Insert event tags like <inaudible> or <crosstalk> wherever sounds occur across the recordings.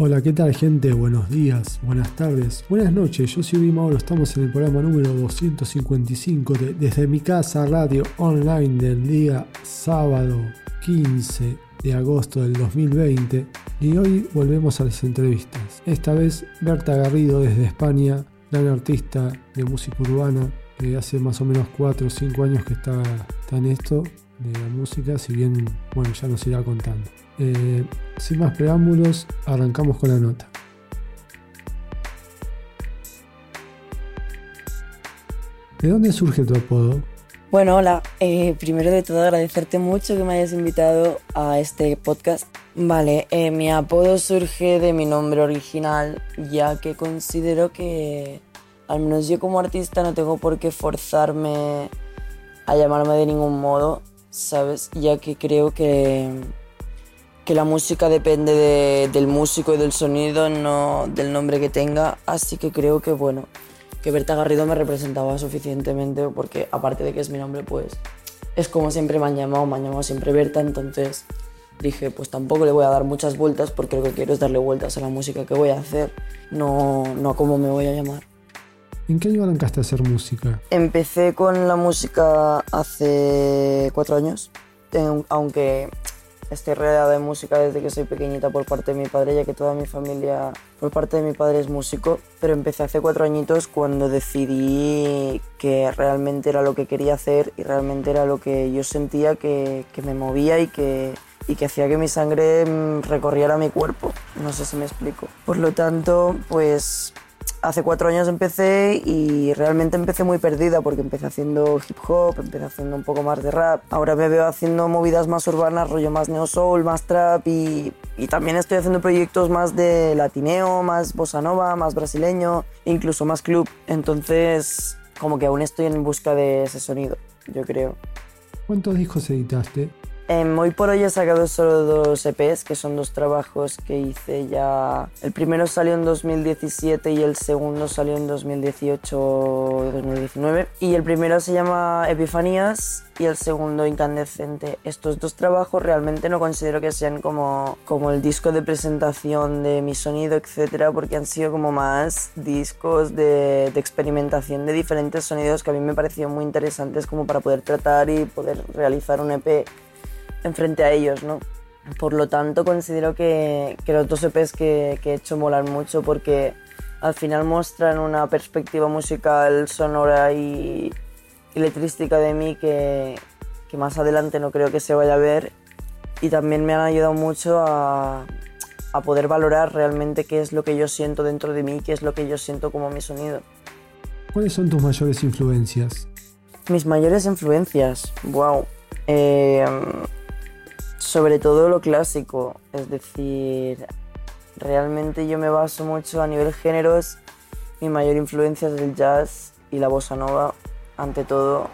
Hola, ¿qué tal gente? Buenos días, buenas tardes, buenas noches. Yo soy Mauro, estamos en el programa número 255 de Desde mi casa radio online del día sábado 15 de agosto del 2020 y hoy volvemos a las entrevistas. Esta vez Berta Garrido desde España, gran artista de música urbana, que hace más o menos 4 o 5 años que está, está en esto de la música, si bien, bueno, ya nos irá contando. Eh, sin más preámbulos, arrancamos con la nota. ¿De dónde surge tu apodo? Bueno, hola. Eh, primero de todo agradecerte mucho que me hayas invitado a este podcast. Vale, eh, mi apodo surge de mi nombre original, ya que considero que al menos yo como artista no tengo por qué forzarme a llamarme de ningún modo, ¿sabes? Ya que creo que que la música depende del músico y del sonido, no del nombre que tenga, así que creo que bueno, que Berta Garrido me representaba suficientemente porque aparte de que es mi nombre, pues es como siempre me han llamado, me han llamado siempre Berta, entonces dije, pues tampoco le voy a dar muchas vueltas porque lo que quiero es darle vueltas a la música que voy a hacer, no, no a cómo me voy a llamar. ¿En qué año arrancaste a hacer música? Empecé con la música hace cuatro años, aunque Estoy rodeada de música desde que soy pequeñita por parte de mi padre, ya que toda mi familia por parte de mi padre es músico, pero empecé hace cuatro añitos cuando decidí que realmente era lo que quería hacer y realmente era lo que yo sentía que, que me movía y que, y que hacía que mi sangre mm, recorriera mi cuerpo. No sé si me explico. Por lo tanto, pues hace cuatro años empecé y realmente empecé muy perdida porque empecé haciendo hip hop, empecé haciendo un poco más de rap. Ahora me veo haciendo movidas más urbanas, rollo más neo soul, más trap y, también estoy haciendo proyectos más de latineo, más bossa nova, más brasileño, incluso más club. Entonces, como que aún estoy en busca de ese sonido, yo creo. ¿Cuántos discos editaste? Em, hoy por hoy he sacado solo dos EPs, que son dos trabajos que hice ya. El primero salió en 2017 y el segundo salió en 2018-2019. Y el primero se llama Epifanías y el segundo Incandescente. Estos dos trabajos realmente no considero que sean como, como el disco de presentación de mi sonido, etcétera, porque han sido como más discos de, de experimentación de diferentes sonidos que a mí me parecieron muy interesantes como para poder tratar y poder realizar un EP enfrente a ellos, ¿no? Por lo tanto, considero que, que los dos EPs que, que, he hecho molan mucho porque al final muestran una perspectiva musical, sonora y, y letrística de mí que, que, más adelante no creo que se vaya a ver y también me han ayudado mucho a, a poder valorar realmente qué es lo que yo siento dentro de mí, qué es lo que yo siento como mi sonido. ¿Cuáles son tus mayores influencias? Mis mayores influencias, wow. Eh, sobre todo lo clásico, es decir, realmente yo me baso mucho a nivel géneros, mi mayor influencia es el jazz y la bossa nova ante todo,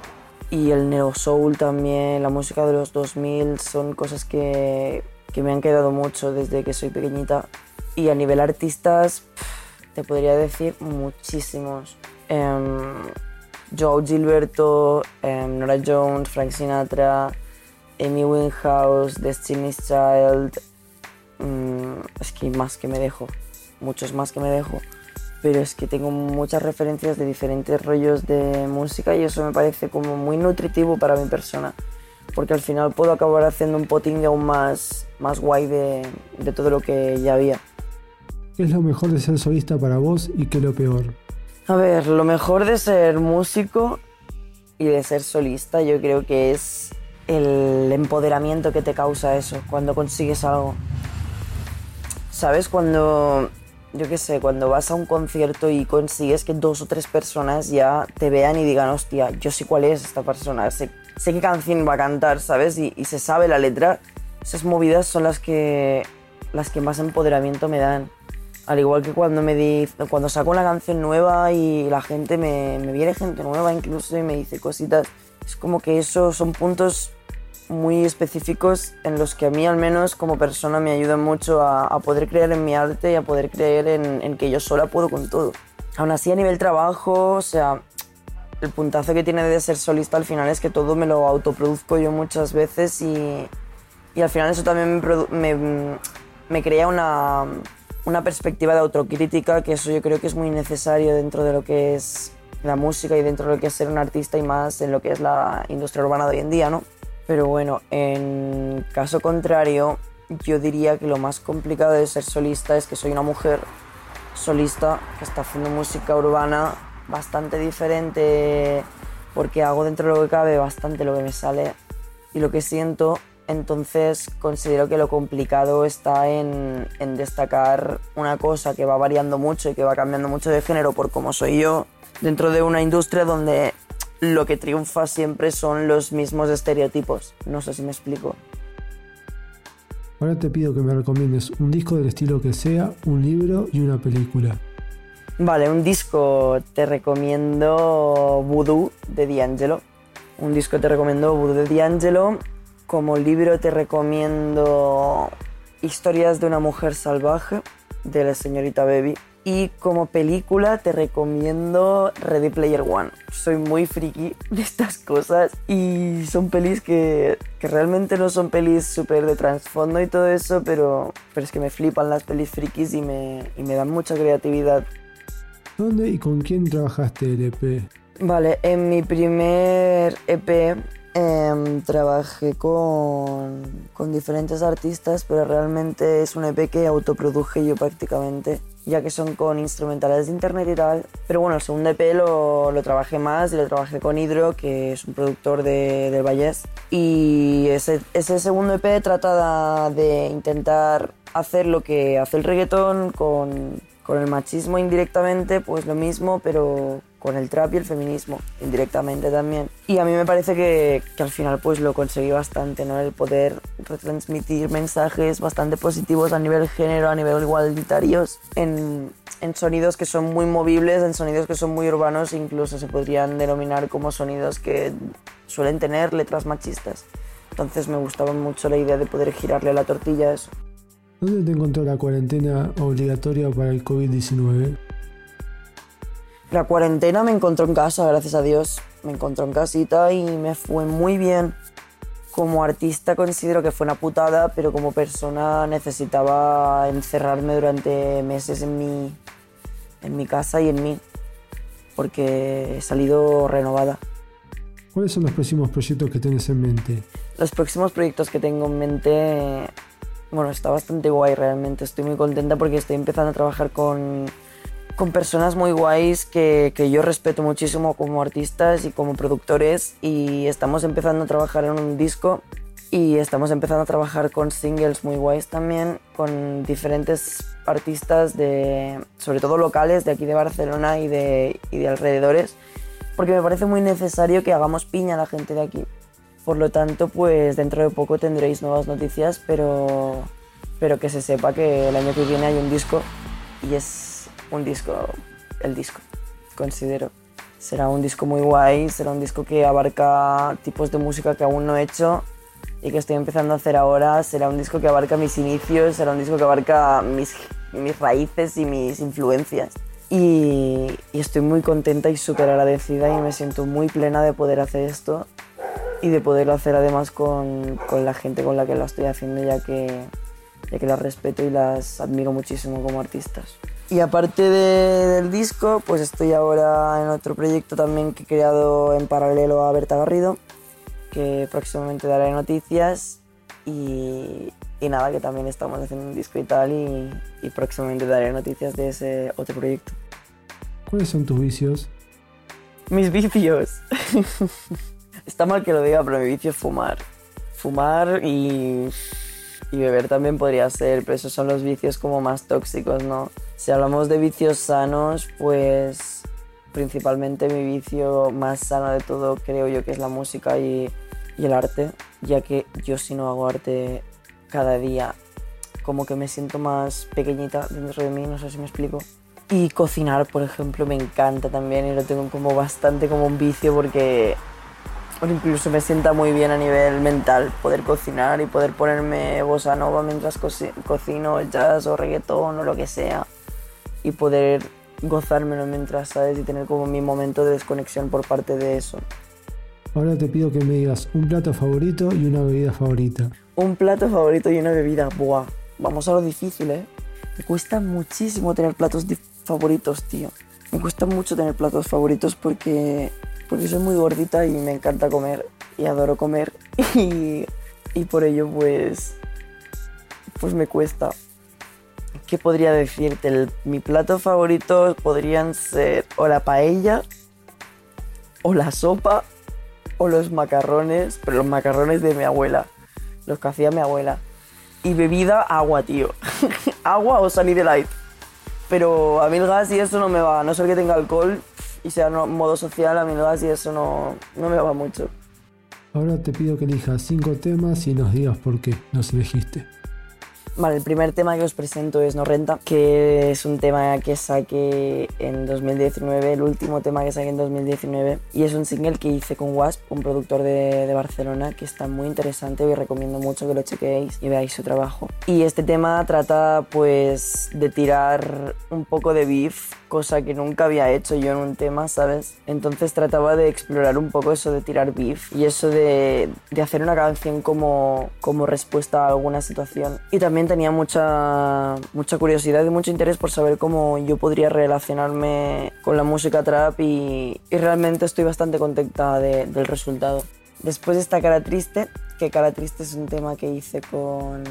y el neo soul también, la música de los 2000 son cosas que, que me han quedado mucho desde que soy pequeñita. Y a nivel artistas, te podría decir muchísimos. Um, Joe Gilberto, um, Nora Jones, Frank Sinatra, Amy Winehouse, Destiny's Child, mmm, es que más que me dejo, muchos más que me dejo, pero es que tengo muchas referencias de diferentes rollos de música y eso me parece como muy nutritivo para mi persona, porque al final puedo acabar haciendo un poting aún más, más guay de, de todo lo que ya había. ¿Qué es lo mejor de ser solista para vos y qué es lo peor? A ver, lo mejor de ser músico y de ser solista yo creo que es el empoderamiento que te causa eso cuando consigues algo. ¿Sabes? Cuando, yo qué sé, cuando vas a un concierto y consigues que dos o tres personas ya te vean y digan, hostia, yo sé cuál es esta persona, sé, sé qué canción va a cantar, ¿sabes? Y, y, se sabe la letra. Esas movidas son las que, las que más empoderamiento me dan. Al igual que cuando, me di, cuando saco una canción nueva y la gente me, me viene gente nueva incluso y me dice cositas. Es como que esos son puntos muy específicos en los que a mí al menos como persona me ayudan mucho a, a poder creer en mi arte y a poder creer en, en, que yo sola puedo con todo. Aún así a nivel trabajo, o sea, el puntazo que tiene de ser solista al final es que todo me lo autoproduzco yo muchas veces y, y al final eso también me, me, me crea una, una perspectiva de autocrítica, que eso yo creo que es muy necesario dentro de lo que es la música y dentro de lo que es ser un artista y más en lo que es la industria urbana de hoy en día, ¿no? Pero bueno, en caso contrario, yo diría que lo más complicado de ser solista es que soy una mujer solista que está haciendo música urbana bastante diferente porque hago dentro de lo que cabe bastante lo que me sale y lo que siento. Entonces considero que lo complicado está en, en destacar una cosa que va variando mucho y que va cambiando mucho de género por cómo soy yo dentro de una industria donde lo que triunfa siempre son los mismos estereotipos. No sé si me explico. Ahora te pido que me recomiendes un disco del estilo que sea, un libro y una película. Vale, un disco te recomiendo Voodoo de D'Angelo. Un disco te recomiendo Voodoo de D'Angelo. Como libro te recomiendo Historias de una mujer salvaje de la señorita Baby. Y como película te recomiendo Ready Player One. Soy muy friki de estas cosas y son pelis que, que realmente no son pelis súper de trasfondo y todo eso, pero, pero es que me flipan las pelis frikis y me, y me dan mucha creatividad. ¿Dónde y con quién trabajaste el EP? Vale, en mi primer EP em, trabajé con, con diferentes artistas, pero realmente es un EP que autoproduje yo prácticamente ya que son con instrumentales de internet y tal. Pero bueno, el segundo EP lo, lo trabajé más y lo trabajé con Hydro, que es un productor de, del Vallés. Y ese, ese segundo EP trata de intentar hacer lo que hace el reggaetón con, con el machismo indirectamente, pues lo mismo, pero con el trap y el feminismo indirectamente también. Y a mí me parece que, que, al final pues lo conseguí bastante, ¿no? El poder retransmitir mensajes bastante positivos a nivel género, a nivel igualitarios, en, en sonidos que son muy movibles, en sonidos que son muy urbanos, incluso se podrían denominar como sonidos que suelen tener letras machistas. Entonces me gustaba mucho la idea de poder girarle la tortilla a eso. ¿Dónde te encontró la cuarentena obligatoria para el COVID-19? La cuarentena me encontró en casa, gracias a Dios. Me encontró en casita y me fue muy bien. Como artista considero que fue una putada, pero como persona necesitaba encerrarme durante meses en mi, en mi casa y en mí, porque he salido renovada. ¿Cuáles son los próximos proyectos que tienes en mente? Los próximos proyectos que tengo en mente, bueno, está bastante guay realmente. Estoy muy contenta porque estoy empezando a trabajar con con personas muy guays que, que, yo respeto muchísimo como artistas y como productores y estamos empezando a trabajar en un disco y estamos empezando a trabajar con singles muy guays también, con diferentes artistas de, sobre todo locales de aquí de Barcelona y de, y de alrededores, porque me parece muy necesario que hagamos piña a la gente de aquí. Por lo tanto, pues dentro de poco tendréis nuevas noticias, pero, pero que se sepa que el año que viene hay un disco y es un disco, el disco, considero. Será un disco muy guay, será un disco que abarca tipos de música que aún no he hecho y que estoy empezando a hacer ahora. Será un disco que abarca mis inicios, será un disco que abarca mis, mis raíces y mis influencias. Y, estoy muy contenta y súper agradecida y me siento muy plena de poder hacer esto y de poderlo hacer además con, con la gente con la que lo estoy haciendo ya que, ya que las respeto y las admiro muchísimo como artistas. Y aparte de, del disco, pues estoy ahora en otro proyecto también que he creado en paralelo a Berta Garrido, que próximamente daré noticias. Y, y nada, que también estamos haciendo un disco y tal, y, y próximamente daré noticias de ese otro proyecto. ¿Cuáles son tus vicios? Mis vicios. <laughs> Está mal que lo diga, pero mi vicio es fumar. Fumar y y beber también podría ser, pero esos son los vicios como más tóxicos, ¿no? Si hablamos de vicios sanos, pues principalmente mi vicio más sano de todo creo yo que es la música y, el arte, ya que yo si no hago arte cada día como que me siento más pequeñita dentro de mí, no sé si me explico. Y cocinar, por ejemplo, me encanta también y lo tengo como bastante como un vicio porque incluso me sienta muy bien a nivel mental poder cocinar y poder ponerme bossa nova mientras co cocino jazz o reggaetón o lo que sea y poder gozármelo mientras, ¿sabes? Y tener como mi momento de desconexión por parte de eso. Ahora te pido que me digas un plato favorito y una bebida favorita. Un plato favorito y una bebida, buah. Vamos a lo difícil, ¿eh? Me cuesta muchísimo tener platos favoritos, tío. Me cuesta mucho tener platos favoritos porque, porque soy muy gordita y me encanta comer y adoro comer <laughs> y, y por ello pues, pues me cuesta. ¿Qué podría decirte? mi plato favorito podrían ser o la paella o la sopa o los macarrones, pero los macarrones de mi abuela, los que hacía mi abuela. Y bebida, agua, tío. <laughs> agua o salir de light. Pero a mí el gas y eso no me va, a no ser que tenga alcohol y sea en modo social, a mí el gas y eso no, no me va mucho. Ahora te pido que elijas cinco temas y nos digas por qué nos elegiste. Vale, el primer tema que os presento es No Renta, que es un tema que saqué en 2019, el último tema que saqué en 2019, y es un single que hice con Wasp, un productor de, de Barcelona, que está muy interesante y recomiendo mucho que lo chequeéis y veáis su trabajo. Y este tema trata pues de tirar un poco de beef cosa que nunca había hecho yo en un tema, ¿sabes? Entonces trataba de explorar un poco eso de tirar beef y eso de, de hacer una canción como, como respuesta a alguna situación. Y también tenía mucha, mucha curiosidad y mucho interés por saber cómo yo podría relacionarme con la música trap y, y realmente estoy bastante contenta del resultado. Después de esta cara triste, que Cara Triste es un tema que hice con,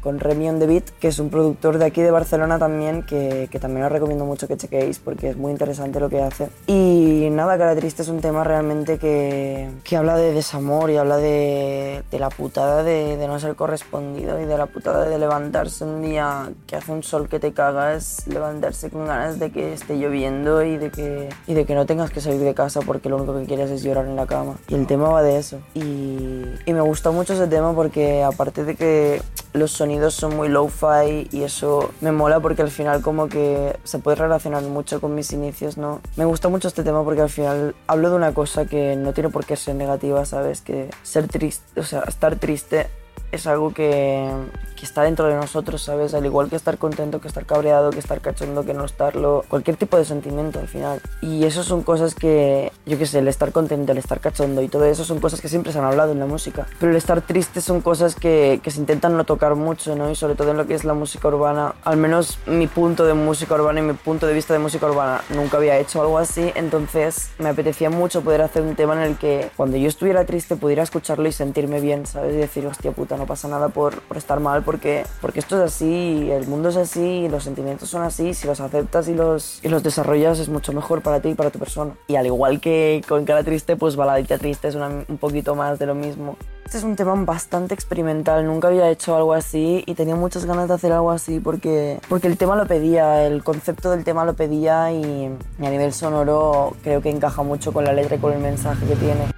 con Remy on the Beat, que es un productor de aquí de Barcelona también, que, que, también os recomiendo mucho que chequéis porque es muy interesante lo que hace. Y nada, Cara Triste es un tema realmente que, que habla de desamor y habla de, de la putada de, de, no ser correspondido y de la putada de levantarse un día que hace un sol que te cagas, levantarse con ganas de que esté lloviendo y de que, y de que no tengas que salir de casa porque lo único que quieres es llorar en la cama. Y el tema va de eso. Y, y me gusta gusta mucho ese tema porque aparte de que los sonidos son muy low-fi y eso me mola porque al final como que se puede relacionar mucho con mis inicios, ¿no? Me gusta mucho este tema porque al final hablo de una cosa que no tiene por qué ser negativa, ¿sabes? Que ser triste, o sea, estar triste es algo que, que, está dentro de nosotros, ¿sabes? Al igual que estar contento, que estar cabreado, que estar cachondo, que no estarlo, cualquier tipo de sentimiento al final. Y eso son cosas que, yo qué sé, el estar contento, el estar cachondo y todo eso son cosas que siempre se han hablado en la música. Pero el estar triste son cosas que, que se intentan no tocar mucho, ¿no? Y sobre todo en lo que es la música urbana, al menos mi punto de música urbana y mi punto de vista de música urbana, nunca había hecho algo así, entonces me apetecía mucho poder hacer un tema en el que cuando yo estuviera triste pudiera escucharlo y sentirme bien, ¿sabes? Y decir, hostia puta, no pasa nada por, por, estar mal porque, porque esto es así, el mundo es así, los sentimientos son así, si los aceptas y los, y los desarrollas es mucho mejor para ti y para tu persona. Y al igual que con cara triste, pues baladita triste es una, un poquito más de lo mismo. Este es un tema bastante experimental, nunca había hecho algo así y tenía muchas ganas de hacer algo así porque, porque el tema lo pedía, el concepto del tema lo pedía y, y a nivel sonoro creo que encaja mucho con la letra y con el mensaje que tiene.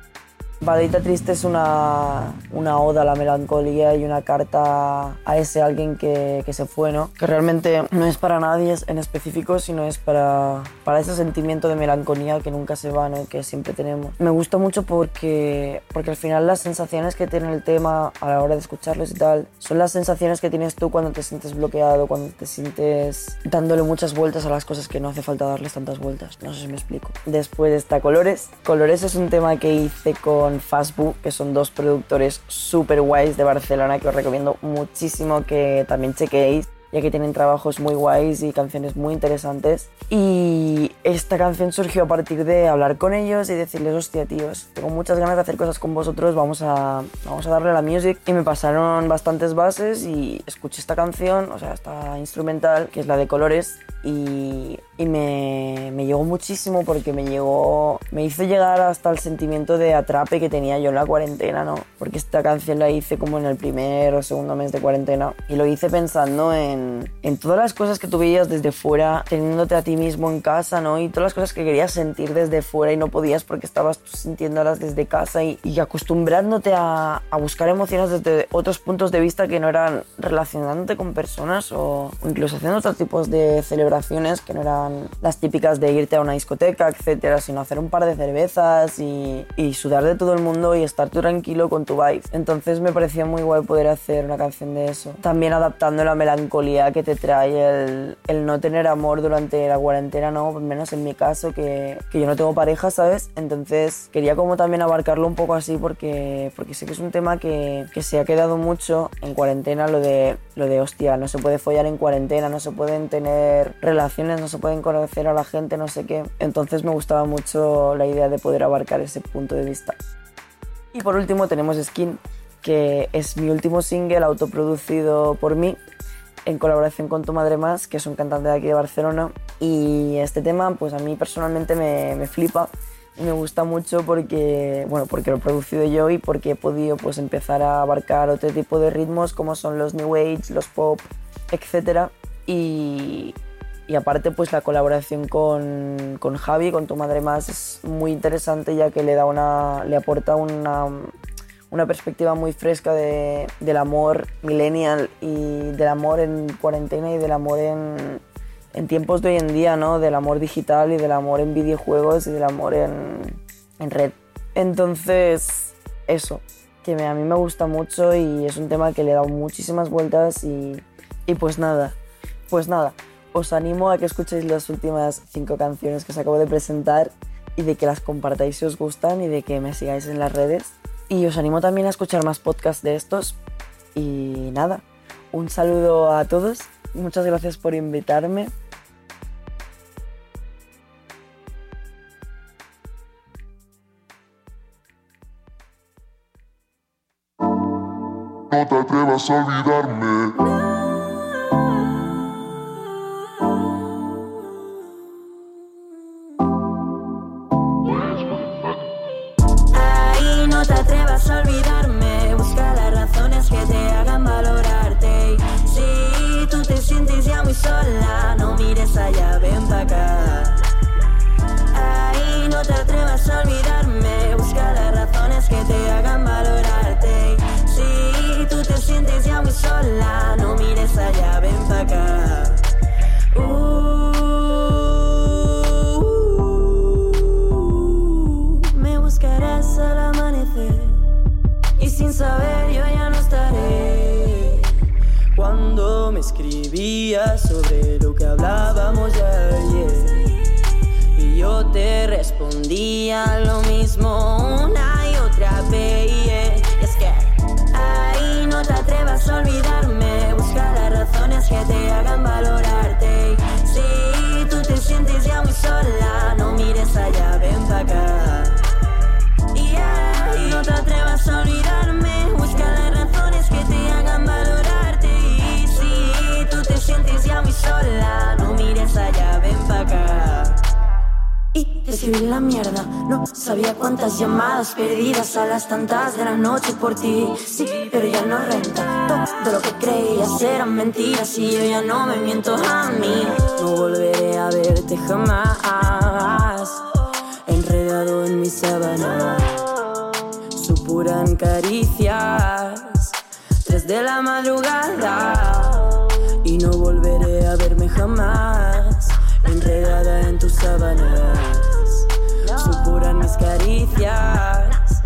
Baladita Triste es una, una oda a la melancolía y una carta a ese alguien que, que, se fue, ¿no? Que realmente no es para nadie en específico, sino es para, para ese sentimiento de melancolía que nunca se va, ¿no? Que siempre tenemos. Me gusta mucho porque, porque al final las sensaciones que tiene el tema a la hora de escucharlos y tal, son las sensaciones que tienes tú cuando te sientes bloqueado, cuando te sientes dándole muchas vueltas a las cosas que no hace falta darles tantas vueltas. No sé si me explico. Después está Colores. Colores es un tema que hice con Fastbook, que son dos productores súper guays de Barcelona que os recomiendo muchísimo que también chequeéis ya que tienen trabajos muy guays y canciones muy interesantes. Y esta canción surgió a partir de hablar con ellos y decirles, hostia, tíos, tengo muchas ganas de hacer cosas con vosotros, vamos a, vamos a darle a la music. Y me pasaron bastantes bases y escuché esta canción, o sea, esta instrumental, que es la de colores, y, y me, me, llegó muchísimo porque me llegó, me hizo llegar hasta el sentimiento de atrape que tenía yo en la cuarentena, ¿no? Porque esta canción la hice como en el primer o segundo mes de cuarentena y lo hice pensando en, en todas las cosas que tú veías desde fuera, teniéndote a ti mismo en casa, ¿no? Y todas las cosas que querías sentir desde fuera y no podías porque estabas sintiéndolas desde casa y, y acostumbrándote a, a, buscar emociones desde otros puntos de vista que no eran relacionándote con personas o incluso haciendo otros tipos de celebraciones que no eran las típicas de irte a una discoteca, etcétera, sino hacer un par de cervezas y, sudar de todo el mundo y estar tú tranquilo con tu vibe. Entonces me parecía muy guay poder hacer una canción de eso. También adaptando la melancolía que te trae el, el no tener amor durante la cuarentena, ¿no? Menos en mi caso, que, que yo no tengo pareja, ¿sabes? Entonces quería como también abarcarlo un poco así porque, porque sé que es un tema que, que se ha quedado mucho en cuarentena, lo de, lo de, hostia, no se puede follar en cuarentena, no se pueden tener relaciones, no se pueden conocer a la gente, no sé qué. Entonces me gustaba mucho la idea de poder abarcar ese punto de vista. Y por último tenemos Skin, que es mi último single autoproducido por mí en colaboración con Tu Madre Más, que es un cantante de aquí de Barcelona. Y este tema, pues a mí personalmente me, me flipa me gusta mucho porque, bueno, porque lo he producido yo y porque he podido pues, empezar a abarcar otro tipo de ritmos como son los New Age, los pop, etc. Y, y aparte pues la colaboración con, con, Javi, con Tu Madre Más, es muy interesante ya que le, da una, le aporta una, una perspectiva muy fresca de, del amor millennial y del amor en cuarentena y del amor en, en, tiempos de hoy en día, ¿no? Del amor digital y del amor en videojuegos y del amor en, en red. Entonces, eso, que me, a mí me gusta mucho y es un tema que le he dado muchísimas vueltas y, y pues nada, pues nada, os animo a que escuchéis las últimas cinco canciones que os acabo de presentar y de que las compartáis si os gustan y de que me sigáis en las redes y os animo también a escuchar más podcasts de estos. Y nada, un saludo a todos. Muchas gracias por invitarme. No te atrevas a olvidarme. Uh, me buscarás al amanecer y sin saber yo ya no estaré. Cuando me escribías sobre lo que hablábamos ayer y yo te respondía lo mismo una y otra vez. Y es que ahí no te atrevas a olvidar que te hagan valorarte. Si tú te sientes ya muy sola, no mires allá, ven pa' acá. Y yeah, no te atrevas a olvidarme, busca las razones que te hagan valorarte. Y si tú te sientes ya muy sola, no mires allá, ven pa' acá perdidas a las tantas de la noche por ti. Sí, pero ya no renta. Todo lo que creías eran mentiras y yo ya no me miento a mí. No volveré a verte jamás. Enredado en mi sábana, supuran caricias. Tres de la madrugada y no volveré a verme jamás. Enredada en tus sábanas, mis caricias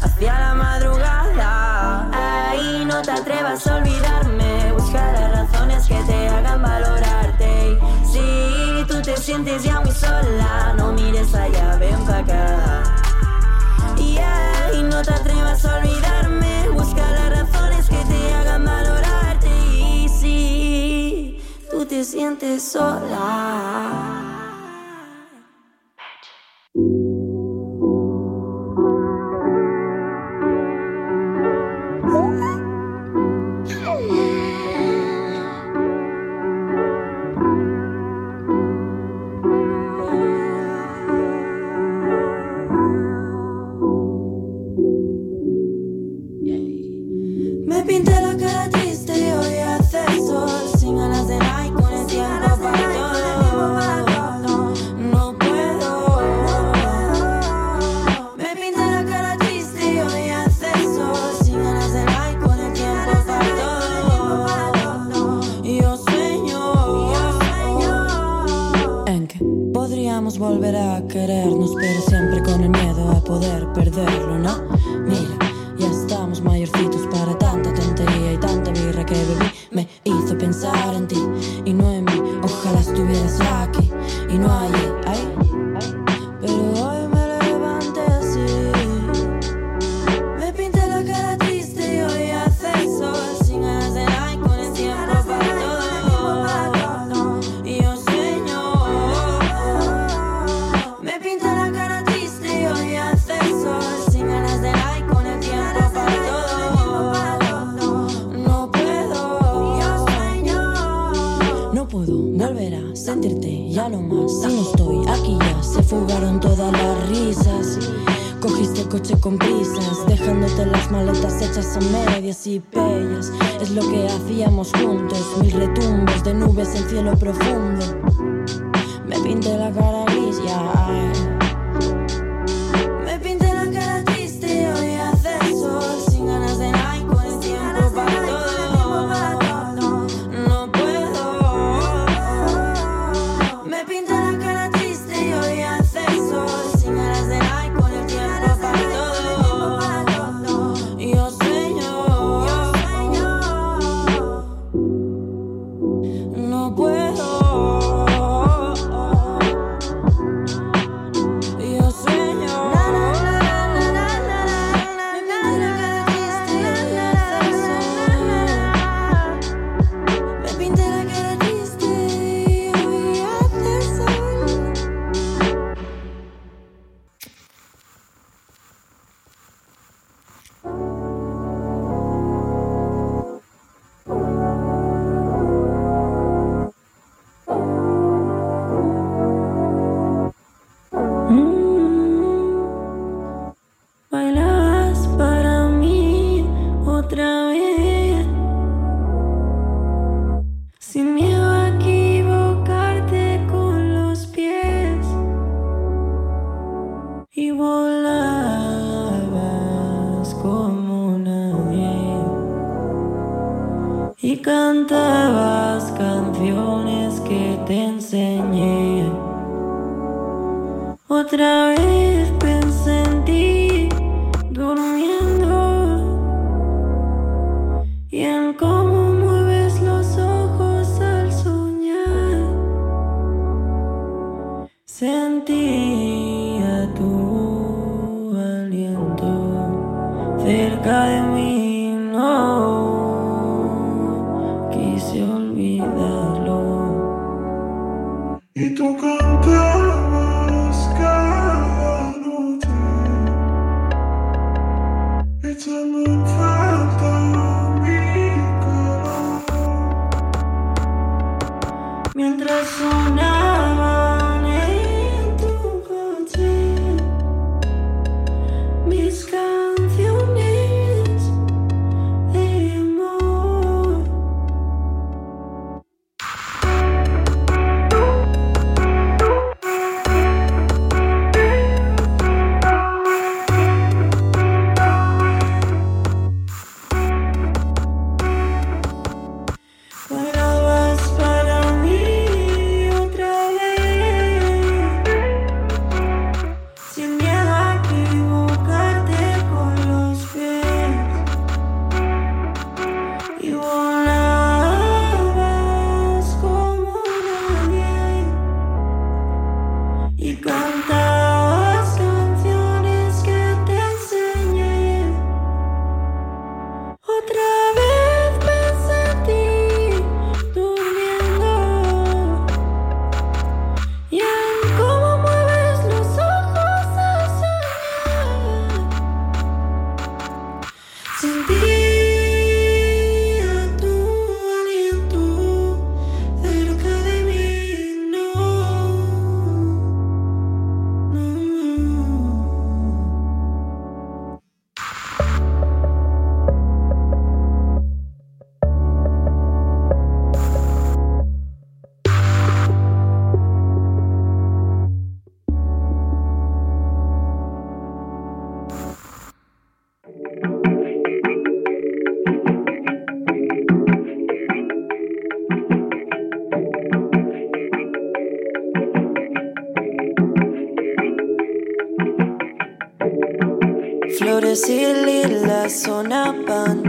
hacia la madrugada. Ahí no te atrevas a olvidarme, busca las razones que te hagan valorarte. Si tú te sientes ya muy sola, no mires allá, ven para acá. Y no te atrevas a olvidarme, busca las razones que te hagan valorarte. Y si tú te sientes sola. sentirte ya lo más. Ya no estoy aquí ya, se fugaron todas las risas. Cogiste coche con prisas, dejándote las maletas hechas a medias y bellas. Es lo que hacíamos juntos, mil retumbos de nubes en cielo profundo. Me pinté la cara gris, ya. 地。Decir lila sonaban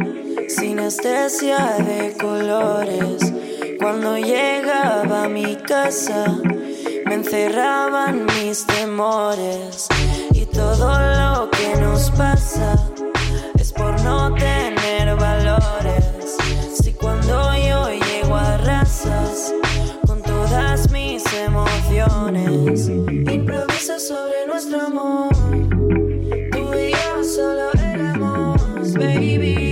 sinestesia de colores. Cuando llegaba a mi casa, me encerraban mis temores. Y todo lo que nos pasa es por no tener valores. Si cuando yo llego a razas, con todas mis emociones. baby.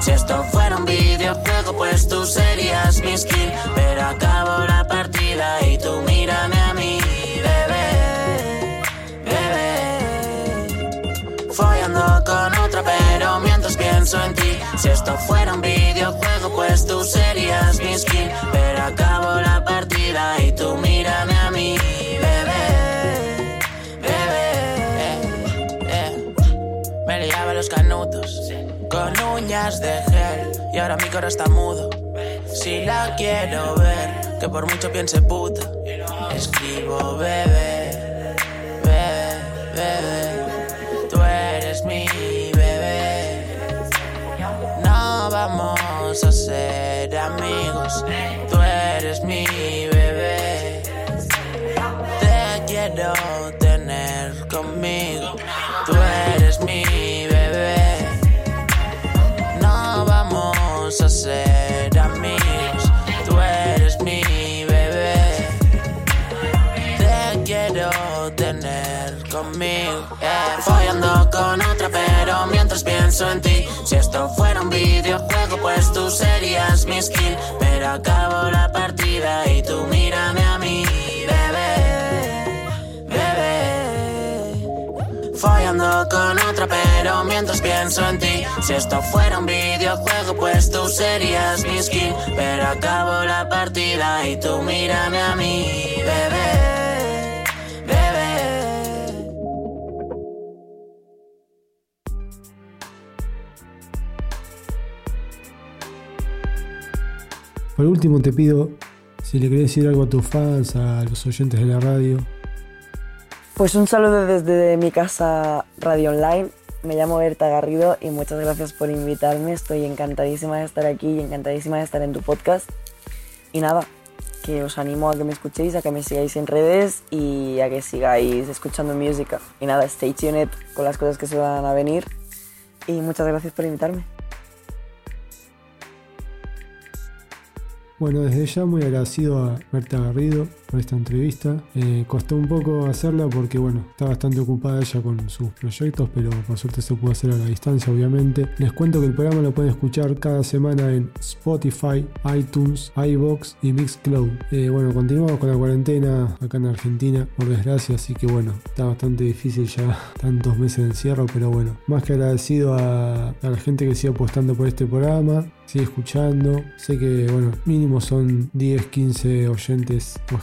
Si esto fuera un videojuego, pues tú serías mi skin. Pero acabo la partida y tú mírame a mí, bebé, bebé. Follando con otra, pero mientras pienso en ti. Si esto fuera un videojuego, pues tú serías ahora mi cara está mudo. Si la quiero ver, que por mucho piense puta, escribo bebé. Pienso en ti. Si esto fuera un videojuego, pues tú serías mi skin. Pero acabo la partida y tú mírame a mí, bebé, bebé. Follando con otra, pero mientras pienso en ti. Si esto fuera un videojuego, pues tú serías mi skin. Pero acabo la partida y tú mírame a mí, bebé, Por último te pido si le querés decir algo a tus fans, a los oyentes de la radio. Pues un saludo desde mi casa Radio Online. Me llamo Berta Garrido y muchas gracias por invitarme. Estoy encantadísima de estar aquí y encantadísima de estar en tu podcast. Y nada, que os animo a que me escuchéis, a que me sigáis en redes y a que sigáis escuchando música. Y nada, stay tuned con las cosas que se van a venir. Y muchas gracias por invitarme. Bueno, desde ya muy agradecido a Berta Garrido por esta entrevista. Eh, costó un poco hacerla porque, bueno, está bastante ocupada ella con sus proyectos, pero por suerte se pudo hacer a la distancia, obviamente. Les cuento que el programa lo pueden escuchar cada semana en Spotify, iTunes, iBox y Mixcloud. Eh, bueno, continuamos con la cuarentena acá en Argentina, por desgracia, así que bueno, está bastante difícil ya <laughs> tantos meses de encierro, pero bueno, más que agradecido a, la gente que sigue apostando por este programa, sigue escuchando. Sé que, bueno, mínimo son 10, 15 oyentes o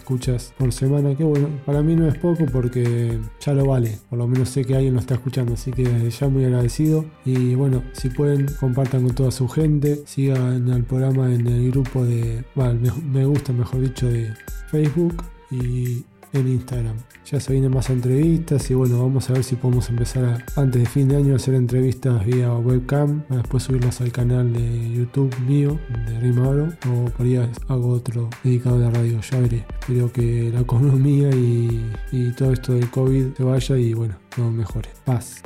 por semana, que bueno, para mí no es poco porque ya lo vale. Por lo menos sé que alguien lo está escuchando, así que desde ya muy agradecido. Y bueno, si pueden, compartan con toda su gente, sigan al programa en el grupo de, bueno, me gusta, mejor dicho, de Facebook y en Instagram. Ya se vienen más entrevistas y bueno, vamos a ver si podemos empezar a- antes de fin de año a hacer entrevistas vía webcam, para después subirlas al canal de YouTube mío, de Rima Oro, o por ahí hago otro dedicado a la radio, ya veré. Espero que la economía y, y todo esto del COVID se vaya y bueno, todo mejore. Paz.